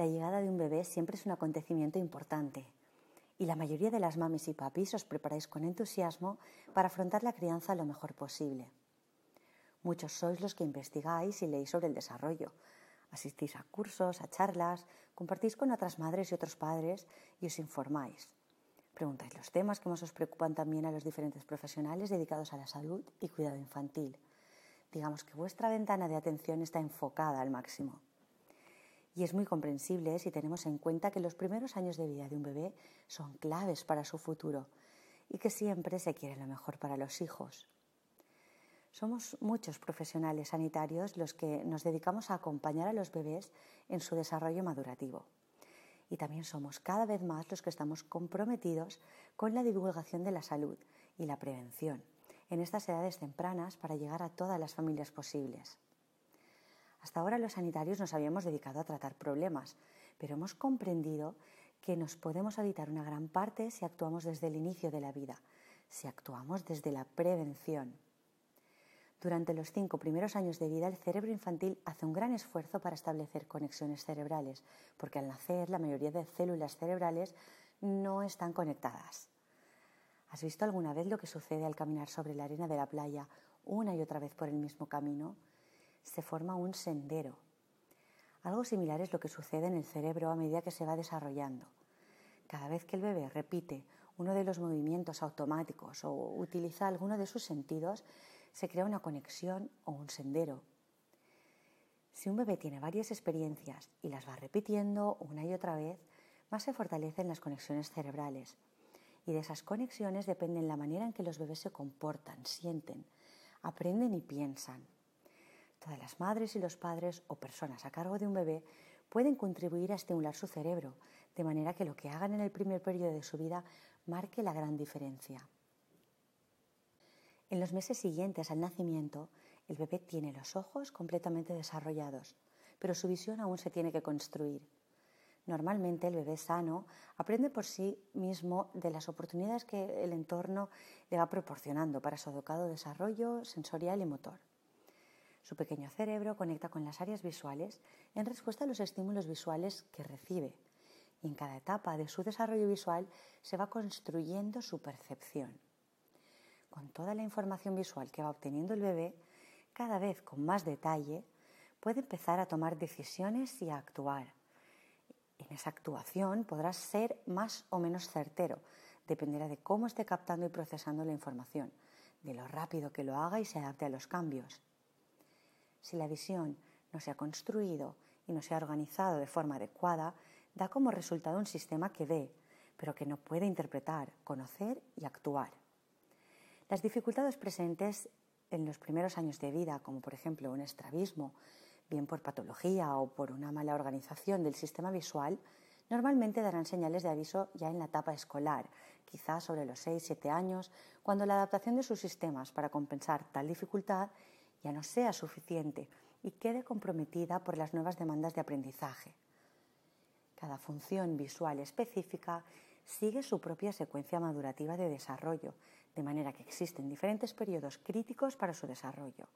La llegada de un bebé siempre es un acontecimiento importante y la mayoría de las mamis y papis os preparáis con entusiasmo para afrontar la crianza lo mejor posible. Muchos sois los que investigáis y leéis sobre el desarrollo, asistís a cursos, a charlas, compartís con otras madres y otros padres y os informáis. Preguntáis los temas que más os preocupan también a los diferentes profesionales dedicados a la salud y cuidado infantil. Digamos que vuestra ventana de atención está enfocada al máximo. Y es muy comprensible si tenemos en cuenta que los primeros años de vida de un bebé son claves para su futuro y que siempre se quiere lo mejor para los hijos. Somos muchos profesionales sanitarios los que nos dedicamos a acompañar a los bebés en su desarrollo madurativo. Y también somos cada vez más los que estamos comprometidos con la divulgación de la salud y la prevención en estas edades tempranas para llegar a todas las familias posibles. Hasta ahora los sanitarios nos habíamos dedicado a tratar problemas, pero hemos comprendido que nos podemos evitar una gran parte si actuamos desde el inicio de la vida, si actuamos desde la prevención. Durante los cinco primeros años de vida, el cerebro infantil hace un gran esfuerzo para establecer conexiones cerebrales, porque al nacer la mayoría de células cerebrales no están conectadas. ¿Has visto alguna vez lo que sucede al caminar sobre la arena de la playa una y otra vez por el mismo camino? Se forma un sendero. Algo similar es lo que sucede en el cerebro a medida que se va desarrollando. Cada vez que el bebé repite uno de los movimientos automáticos o utiliza alguno de sus sentidos, se crea una conexión o un sendero. Si un bebé tiene varias experiencias y las va repitiendo una y otra vez, más se fortalecen las conexiones cerebrales. Y de esas conexiones dependen la manera en que los bebés se comportan, sienten, aprenden y piensan. Todas las madres y los padres o personas a cargo de un bebé pueden contribuir a estimular su cerebro, de manera que lo que hagan en el primer periodo de su vida marque la gran diferencia. En los meses siguientes al nacimiento, el bebé tiene los ojos completamente desarrollados, pero su visión aún se tiene que construir. Normalmente el bebé sano aprende por sí mismo de las oportunidades que el entorno le va proporcionando para su educado desarrollo sensorial y motor. Su pequeño cerebro conecta con las áreas visuales en respuesta a los estímulos visuales que recibe y en cada etapa de su desarrollo visual se va construyendo su percepción con toda la información visual que va obteniendo el bebé, cada vez con más detalle, puede empezar a tomar decisiones y a actuar. En esa actuación podrá ser más o menos certero, dependerá de cómo esté captando y procesando la información, de lo rápido que lo haga y se adapte a los cambios. Si la visión no se ha construido y no se ha organizado de forma adecuada, da como resultado un sistema que ve, pero que no puede interpretar, conocer y actuar. Las dificultades presentes en los primeros años de vida, como por ejemplo un estrabismo, bien por patología o por una mala organización del sistema visual, normalmente darán señales de aviso ya en la etapa escolar, quizás sobre los 6-7 años, cuando la adaptación de sus sistemas para compensar tal dificultad ya no sea suficiente y quede comprometida por las nuevas demandas de aprendizaje. Cada función visual específica sigue su propia secuencia madurativa de desarrollo de manera que existen diferentes periodos críticos para su desarrollo.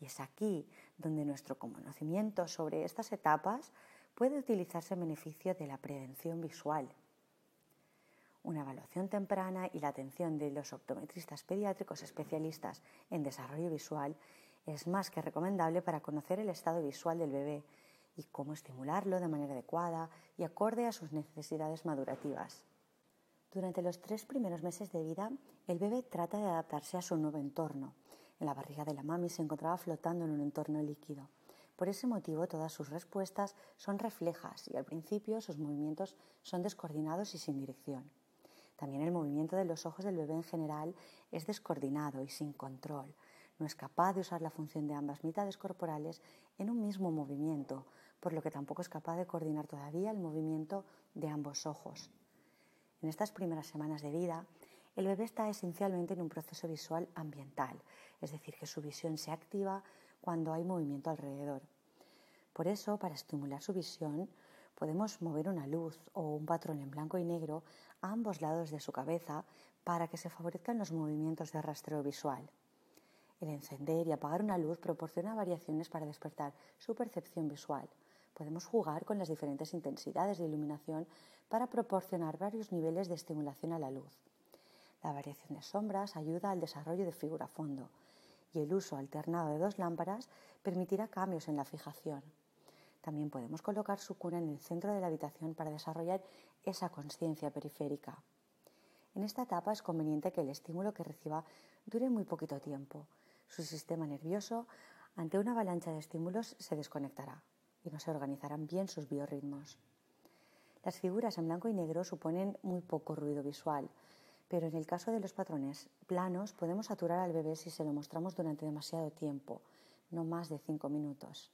Y es aquí donde nuestro conocimiento sobre estas etapas puede utilizarse en beneficio de la prevención visual. Una evaluación temprana y la atención de los optometristas pediátricos especialistas en desarrollo visual es más que recomendable para conocer el estado visual del bebé y cómo estimularlo de manera adecuada y acorde a sus necesidades madurativas. Durante los tres primeros meses de vida, el bebé trata de adaptarse a su nuevo entorno. En la barriga de la mami se encontraba flotando en un entorno líquido. Por ese motivo, todas sus respuestas son reflejas y al principio sus movimientos son descoordinados y sin dirección. También el movimiento de los ojos del bebé en general es descoordinado y sin control. No es capaz de usar la función de ambas mitades corporales en un mismo movimiento, por lo que tampoco es capaz de coordinar todavía el movimiento de ambos ojos. En estas primeras semanas de vida, el bebé está esencialmente en un proceso visual ambiental, es decir, que su visión se activa cuando hay movimiento alrededor. Por eso, para estimular su visión, podemos mover una luz o un patrón en blanco y negro a ambos lados de su cabeza para que se favorezcan los movimientos de rastreo visual. El encender y apagar una luz proporciona variaciones para despertar su percepción visual, Podemos jugar con las diferentes intensidades de iluminación para proporcionar varios niveles de estimulación a la luz. La variación de sombras ayuda al desarrollo de figura fondo y el uso alternado de dos lámparas permitirá cambios en la fijación. También podemos colocar su cuna en el centro de la habitación para desarrollar esa conciencia periférica. En esta etapa es conveniente que el estímulo que reciba dure muy poquito tiempo. Su sistema nervioso, ante una avalancha de estímulos, se desconectará y no se organizarán bien sus biorritmos. Las figuras en blanco y negro suponen muy poco ruido visual, pero en el caso de los patrones planos podemos saturar al bebé si se lo mostramos durante demasiado tiempo, no más de cinco minutos.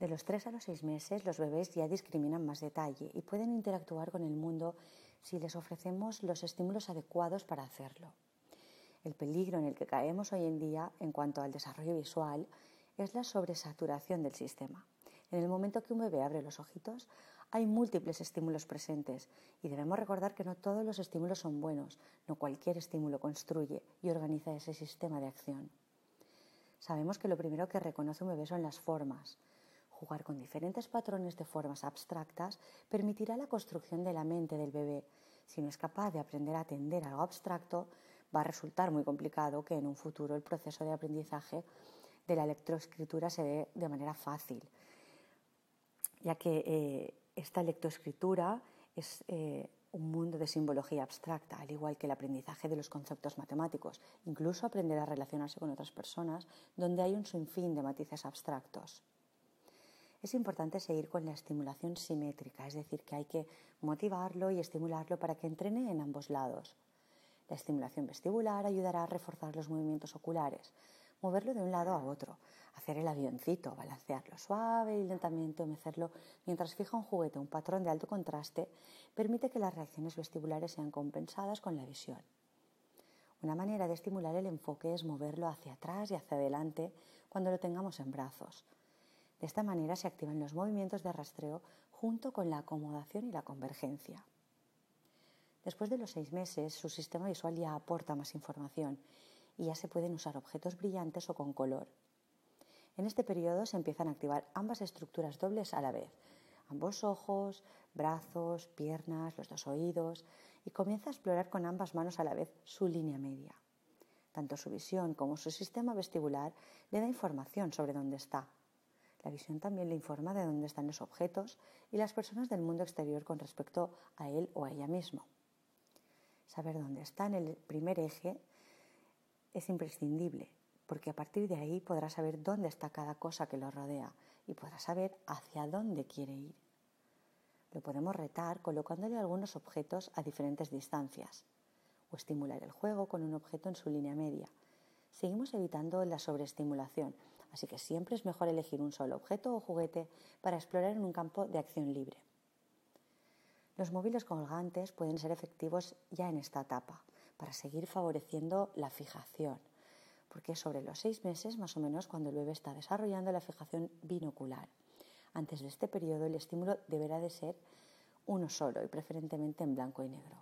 De los 3 a los 6 meses los bebés ya discriminan más detalle y pueden interactuar con el mundo si les ofrecemos los estímulos adecuados para hacerlo. El peligro en el que caemos hoy en día en cuanto al desarrollo visual es la sobresaturación del sistema. En el momento que un bebé abre los ojitos, hay múltiples estímulos presentes y debemos recordar que no todos los estímulos son buenos, no cualquier estímulo construye y organiza ese sistema de acción. Sabemos que lo primero que reconoce un bebé son las formas, Jugar con diferentes patrones de formas abstractas permitirá la construcción de la mente del bebé. Si no es capaz de aprender a atender algo abstracto, va a resultar muy complicado que en un futuro el proceso de aprendizaje de la lectoescritura se dé de manera fácil, ya que eh, esta lectoescritura es eh, un mundo de simbología abstracta, al igual que el aprendizaje de los conceptos matemáticos, incluso aprender a relacionarse con otras personas, donde hay un sinfín de matices abstractos es importante seguir con la estimulación simétrica, es decir, que hay que motivarlo y estimularlo para que entrene en ambos lados. La estimulación vestibular ayudará a reforzar los movimientos oculares, moverlo de un lado a otro, hacer el avioncito, balancearlo suave y lentamente o mecerlo mientras fija un juguete, un patrón de alto contraste, permite que las reacciones vestibulares sean compensadas con la visión. Una manera de estimular el enfoque es moverlo hacia atrás y hacia adelante cuando lo tengamos en brazos. De esta manera se activan los movimientos de rastreo junto con la acomodación y la convergencia. Después de los seis meses, su sistema visual ya aporta más información y ya se pueden usar objetos brillantes o con color. En este periodo se empiezan a activar ambas estructuras dobles a la vez, ambos ojos, brazos, piernas, los dos oídos, y comienza a explorar con ambas manos a la vez su línea media. Tanto su visión como su sistema vestibular le da información sobre dónde está, la visión también le informa de dónde están los objetos y las personas del mundo exterior con respecto a él o a ella mismo. Saber dónde está en el primer eje es imprescindible, porque a partir de ahí podrá saber dónde está cada cosa que lo rodea y podrá saber hacia dónde quiere ir. Lo podemos retar colocándole algunos objetos a diferentes distancias o estimular el juego con un objeto en su línea media. Seguimos evitando la sobreestimulación, así que siempre es mejor elegir un solo objeto o juguete para explorar en un campo de acción libre. Los móviles colgantes pueden ser efectivos ya en esta etapa para seguir favoreciendo la fijación, porque sobre los seis meses más o menos cuando el bebé está desarrollando la fijación binocular. Antes de este periodo el estímulo deberá de ser uno solo y preferentemente en blanco y negro.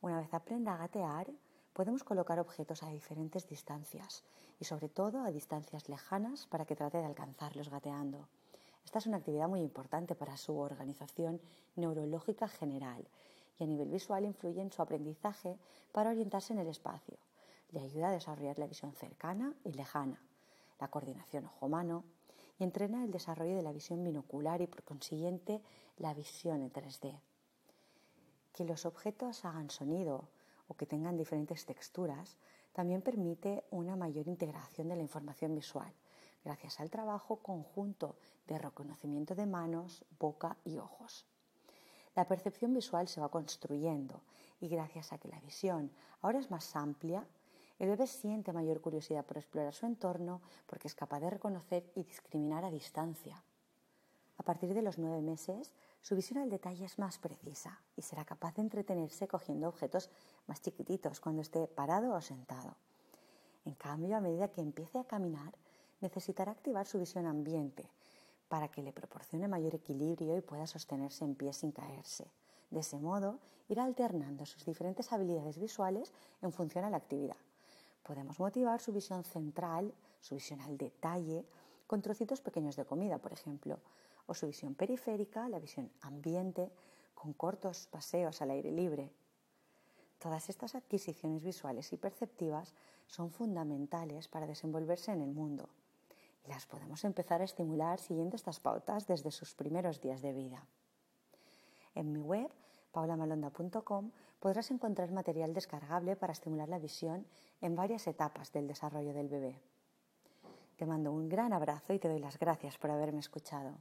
Una vez aprenda a gatear, podemos colocar objetos a diferentes distancias y sobre todo a distancias lejanas para que trate de alcanzarlos gateando. Esta es una actividad muy importante para su organización neurológica general y a nivel visual influye en su aprendizaje para orientarse en el espacio. Le ayuda a desarrollar la visión cercana y lejana, la coordinación ojo-mano y entrena el desarrollo de la visión binocular y por consiguiente la visión en 3D. Que los objetos hagan sonido o que tengan diferentes texturas, también permite una mayor integración de la información visual, gracias al trabajo conjunto de reconocimiento de manos, boca y ojos. La percepción visual se va construyendo y gracias a que la visión ahora es más amplia, el bebé siente mayor curiosidad por explorar su entorno porque es capaz de reconocer y discriminar a distancia. A partir de los nueve meses, su visión al detalle es más precisa y será capaz de entretenerse cogiendo objetos más chiquititos cuando esté parado o sentado. En cambio, a medida que empiece a caminar, necesitará activar su visión ambiente para que le proporcione mayor equilibrio y pueda sostenerse en pie sin caerse. De ese modo, irá alternando sus diferentes habilidades visuales en función a la actividad. Podemos motivar su visión central, su visión al detalle, con trocitos pequeños de comida, por ejemplo, o su visión periférica, la visión ambiente, con cortos paseos al aire libre. Todas estas adquisiciones visuales y perceptivas son fundamentales para desenvolverse en el mundo las podemos empezar a estimular siguiendo estas pautas desde sus primeros días de vida. En mi web, paulamalonda.com, podrás encontrar material descargable para estimular la visión en varias etapas del desarrollo del bebé. Te mando un gran abrazo y te doy las gracias por haberme escuchado.